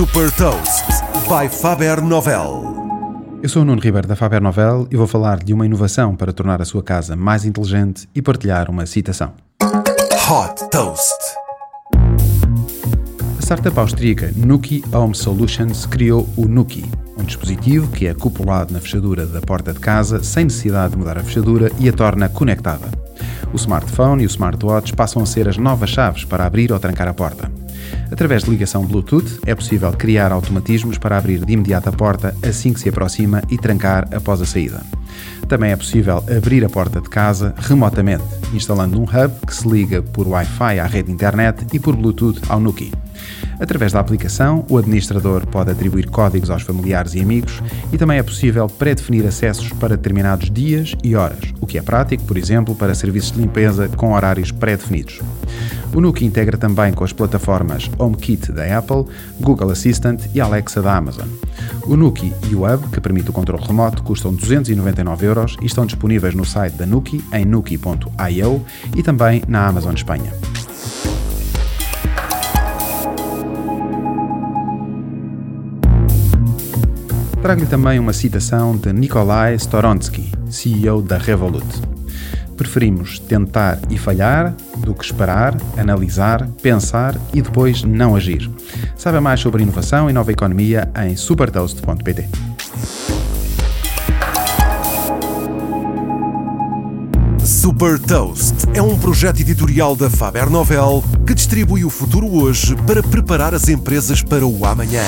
Super Toast by Faber Novel. Eu sou o Nuno Ribeiro da Faber Novel e vou falar de uma inovação para tornar a sua casa mais inteligente e partilhar uma citação. Hot Toast. A startup austríaca Nuki Home Solutions criou o Nuki, um dispositivo que é acoplado na fechadura da porta de casa sem necessidade de mudar a fechadura e a torna conectada. O smartphone e o smartwatch passam a ser as novas chaves para abrir ou trancar a porta. Através de ligação Bluetooth, é possível criar automatismos para abrir de imediato a porta assim que se aproxima e trancar após a saída. Também é possível abrir a porta de casa remotamente, instalando um hub que se liga por Wi-Fi à rede internet e por Bluetooth ao Nuki. Através da aplicação, o administrador pode atribuir códigos aos familiares e amigos e também é possível pré-definir acessos para determinados dias e horas, que é prático, por exemplo, para serviços de limpeza com horários pré-definidos. O Nuki integra também com as plataformas HomeKit da Apple, Google Assistant e Alexa da Amazon. O Nuki e o Hub, que permite o controle remoto, custam 299 euros e estão disponíveis no site da Nuki em nuki.io e também na Amazon Espanha. Trago-lhe também uma citação de Nikolai Storonsky, CEO da Revolut. Preferimos tentar e falhar do que esperar, analisar, pensar e depois não agir. Saiba mais sobre inovação e nova economia em supertoast.pt. Super Toast é um projeto editorial da Faber Novel que distribui o futuro hoje para preparar as empresas para o amanhã.